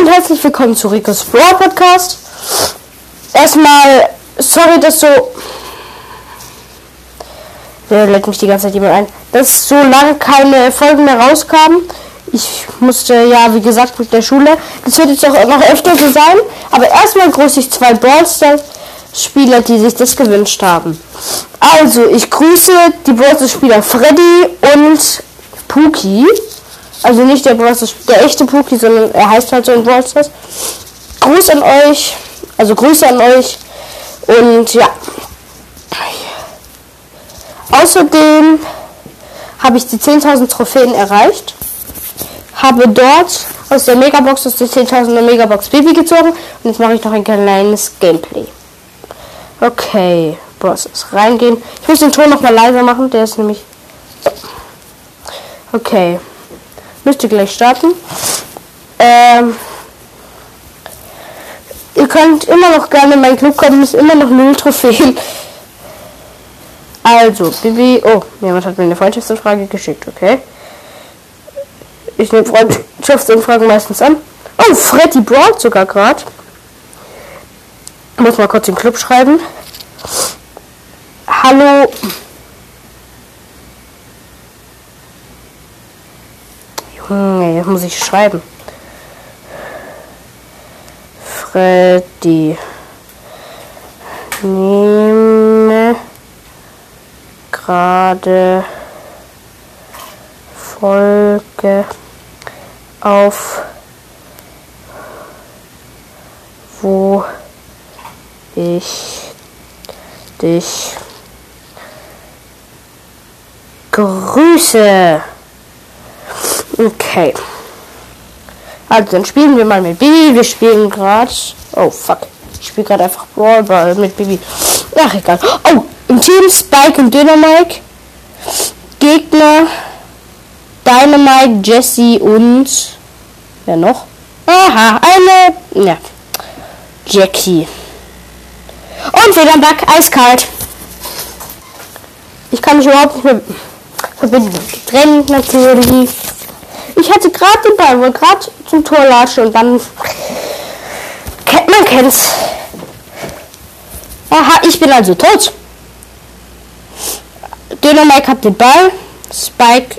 und herzlich willkommen zu Ricos Brawl Podcast. Erstmal, sorry, dass so. Der lädt mich die ganze Zeit jemand ein. Dass so lange keine Folgen mehr rauskamen. Ich musste ja, wie gesagt, mit der Schule. Das wird jetzt auch noch öfter so sein. Aber erstmal grüße ich zwei Brawl Stars Spieler, die sich das gewünscht haben. Also, ich grüße die Brawl Stars Spieler Freddy und Puki. Also nicht der Brawl Stars, der echte Puki, sondern er heißt halt so in Brawl Stars. Gruß an euch. Also Grüße an euch. Und ja. Außerdem habe ich die 10.000 Trophäen erreicht. Habe dort aus der Megabox, aus der 10.000er Megabox Baby gezogen. Und jetzt mache ich noch ein kleines Gameplay. Okay, Bosses, reingehen. Ich muss den Ton noch mal leiser machen, der ist nämlich... Okay. Müsste gleich starten. Ähm, ihr könnt immer noch gerne in meinen Club kommen, ist immer noch null Trophäen. Also, Bibi. Oh, jemand hat mir eine Freundschaftsanfrage geschickt, okay. Ich nehme Freundschaftsanfragen meistens an. Oh, Freddy Broad sogar gerade. Muss mal kurz den Club schreiben. Hallo. Junge, jetzt muss ich schreiben. Freddy. Nehme gerade Folge auf, wo ich dich grüße. Okay. Also dann spielen wir mal mit Bibi. Wir spielen gerade. Oh fuck. Ich spiele gerade einfach Brawlball mit Bibi. Ach egal. Oh, im Team Spike und Dynamite. Gegner Dynamite, Jesse und wer noch? Aha, eine ja. Jackie. Und wieder ein Bug, eiskalt. Ich kann mich überhaupt nicht mehr verbinden. Getrennt natürlich. Ich hatte gerade den Ball, wollte gerade zum Tor latschen und dann. Man kennt's. Aha, ich bin also tot. Dynamite hat den Ball. Spike.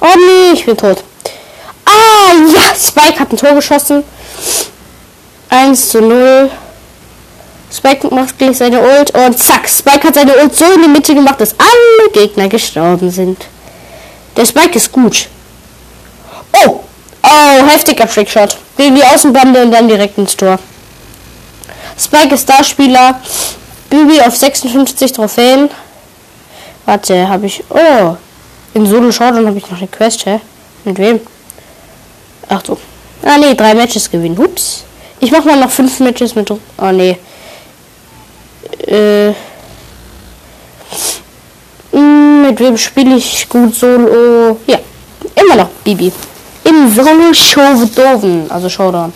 Oh nee, ich bin tot. Ah, ja, Spike hat ein Tor geschossen. 1 zu 0. Spike macht gleich seine Ult und zack, Spike hat seine Ult so in die Mitte gemacht, dass alle Gegner gestorben sind. Der Spike ist gut. Oh, oh, heftiger Trickshot. Gegen die Außenbande und dann direkt ins Tor. Spike ist Starspieler. Bibi auf 56 Trophäen. Warte, habe ich. Oh, in Solo Showdown habe ich noch eine Quest, hä? Mit wem? Ach so. Ah nee, drei Matches gewinnen. Ups. Ich mach mal noch fünf Matches mit. Oh nee. Äh. Hm, mit wem spiele ich gut Solo? Ja. Immer noch Bibi. Im Solo Showdown. Also Showdown.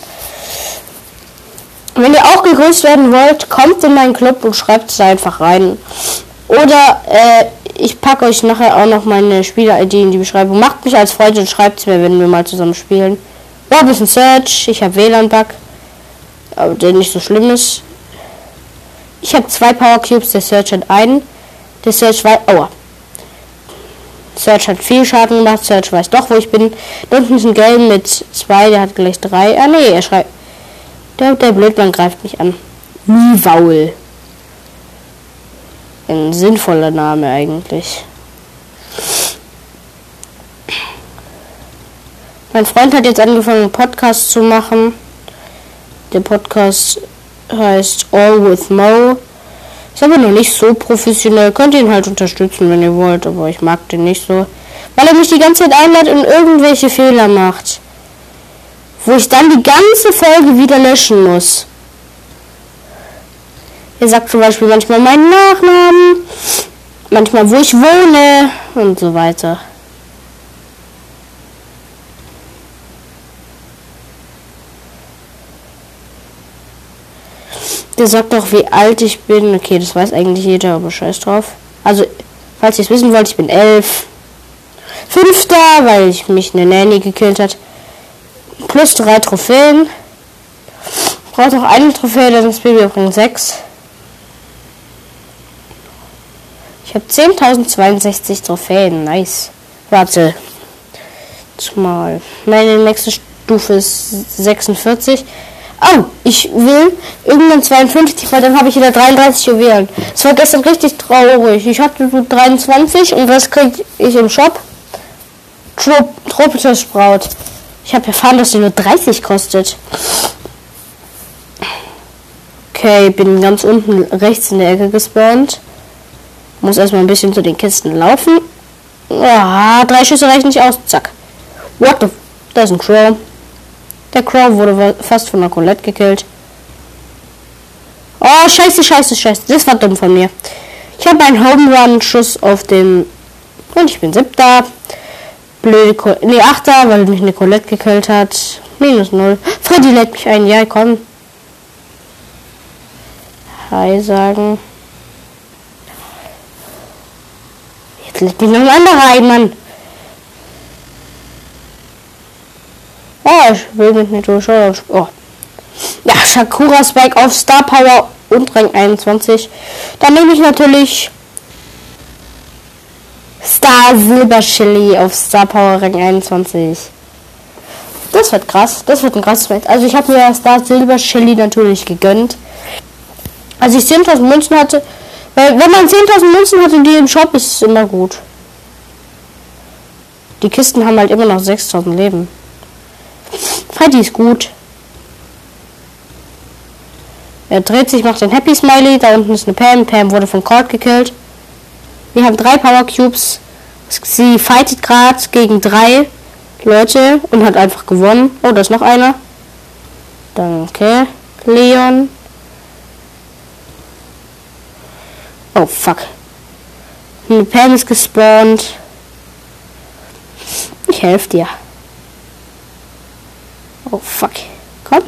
Wenn ihr auch gegrüßt werden wollt, kommt in meinen Club und schreibt es einfach rein. Oder äh, ich packe euch nachher auch noch meine Spieler-ID in die Beschreibung. Macht mich als Freund und schreibt es mir, wenn wir mal zusammen spielen. Robinson Search, ich habe WLAN-Bug, aber der nicht so schlimm ist. Ich habe zwei Power Cubes, der Search hat einen. Der Search weiß. Aua. Search hat viel Schaden gemacht. Search weiß doch, wo ich bin. Da unten ist ein Gelb mit zwei, der hat gleich drei. Ah nee, er schreibt. Der, der Blödmann greift mich an. Mivaul. Ein sinnvoller Name eigentlich. Mein Freund hat jetzt angefangen, einen Podcast zu machen. Der Podcast heißt All with Mo. Ist aber noch nicht so professionell. Könnt ihr ihn halt unterstützen, wenn ihr wollt, aber ich mag den nicht so. Weil er mich die ganze Zeit einlädt und irgendwelche Fehler macht. Wo ich dann die ganze Folge wieder löschen muss. Er sagt zum Beispiel manchmal meinen Nachnamen, manchmal wo ich wohne und so weiter. Der sagt doch, wie alt ich bin. Okay, das weiß eigentlich jeder, aber scheiß drauf. Also, falls ihr es wissen wollt, ich bin elf. Fünfter, weil ich mich eine Nanny gekillt hat. Plus drei Trophäen. Braucht noch eine Trophäe, dann ist Baby bringt sechs. Ich habe 10.062 Trophäen. Nice. Warte. Mal. Meine nächste Stufe ist 46. Oh, ich will irgendwann 52, weil dann habe ich wieder 33 Juwelen. Es war gestern richtig traurig. Ich hatte so 23 und was kriege ich im Shop? Tropischer Sprout. Ich habe erfahren, dass die nur 30 kostet. Okay, bin ganz unten rechts in der Ecke gespawnt. Muss erstmal ein bisschen zu den Kisten laufen. Ja, drei Schüsse reichen nicht aus. Zack. What the... Da ist ein Crow. Der Crow wurde fast von der Colette gekillt. Oh, scheiße, scheiße, scheiße. Das war dumm von mir. Ich habe einen Home Run Schuss auf den... Und ich bin siebter. Blöde... Co nee, achter, weil mich eine Colette gekillt hat. Minus null. Freddy lädt mich ein. Ja, komm. Hi sagen. Jetzt lädt mich noch ein anderer ein, Mann. Oh, ich will mit mir durchschauen. Oh. Ja, Sakura Spike auf Star Power und Rang 21. Dann nehme ich natürlich Star Silber Chili auf Star Power Rang 21. Das wird krass. Das wird ein krasses Match. Also ich habe mir Star Silber Chili natürlich gegönnt. Als ich 10.000 Münzen hatte, weil wenn man 10.000 Münzen hatte, die im Shop ist es immer gut. Die Kisten haben halt immer noch 6.000 Leben. Freddy ist gut. Er dreht sich, macht ein Happy Smiley. Da unten ist eine Pam. Pam wurde von Cord gekillt. Wir haben drei Power Cubes. Sie fightet gerade gegen drei Leute und hat einfach gewonnen. Oh, da ist noch einer. Danke. Leon. Oh, fuck. Eine Pam ist gespawnt. Ich helfe dir. Oh, fuck. Komm.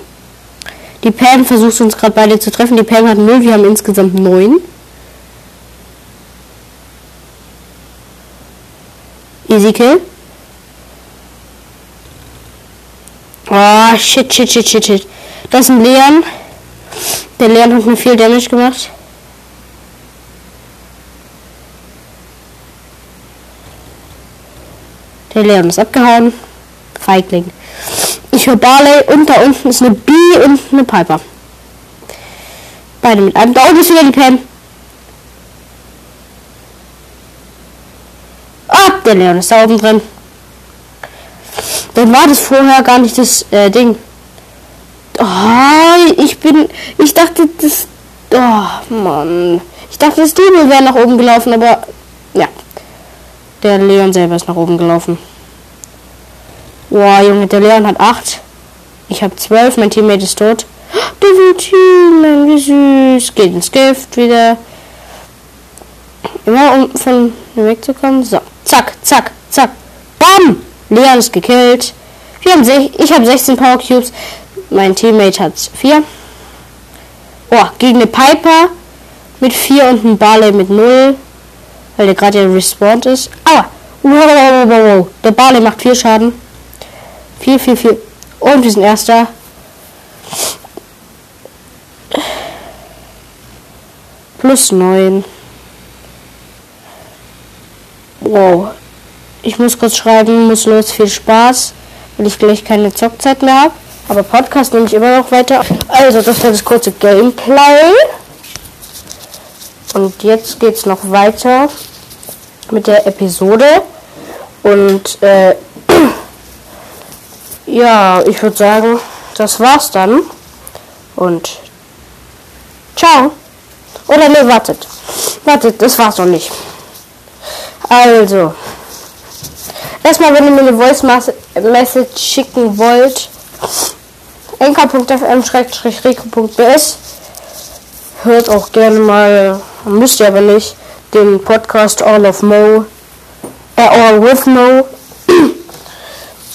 Die Pam versucht uns gerade beide zu treffen. Die Pam hat 0, wir haben insgesamt 9. Easy Kill. Oh, shit, shit, shit, shit, shit. Das ist ein Leon. Der Leon hat mir viel Damage gemacht. Der Leon ist abgehauen. Feigling. Ich höre Barley und da unten ist eine B und eine Piper. Beide mit einem. Da unten ist wieder die Pam. Ah, der Leon ist da oben drin. Dann war das vorher gar nicht das äh, Ding. Oh, ich bin. Ich dachte, das. Oh, Mann. Ich dachte, das Dino wäre nach oben gelaufen, aber. Ja. Der Leon selber ist nach oben gelaufen. Boah, Junge, der Leon hat 8. Ich habe 12, mein Teammate ist tot. Definitiv, wie süß. Geht ins Gift wieder. Immer um von mir wegzukommen. So, zack, zack, zack. Bam! Leon ist gekillt. Wir haben ich habe 16 Power Cubes. Mein Teammate hat 4. Oh, gegen eine Piper mit 4 und ein Barley mit 0. Weil der gerade respawned ist. Aua! Wow, wow, wow, wow. Der Barley macht 4 Schaden. Viel, viel, viel. Und wir sind erster. Plus 9. Wow. Ich muss kurz schreiben, muss los, viel Spaß, weil ich gleich keine Zockzeit mehr habe. Aber Podcast nehme ich immer noch weiter. Also, das war das kurze Gameplay. Und jetzt geht es noch weiter mit der Episode. Und äh, ja, ich würde sagen, das war's dann. Und ciao. Oder ne, wartet. Wartet, das war's noch nicht. Also, erstmal, wenn ihr mir eine Voice Message schicken wollt, enker.fm-rico.bs hört auch gerne mal, müsst ihr aber nicht, den Podcast All of Mo, äh, All with Mo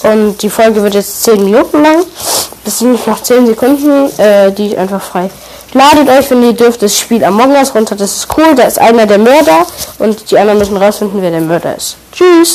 und die Folge wird jetzt 10 Minuten lang. Das sind noch 10 Sekunden, äh, die ich einfach frei. Ladet euch, wenn ihr dürft, das Spiel Among Us runter. Das ist cool. Da ist einer der Mörder und die anderen müssen rausfinden, wer der Mörder ist. Tschüss.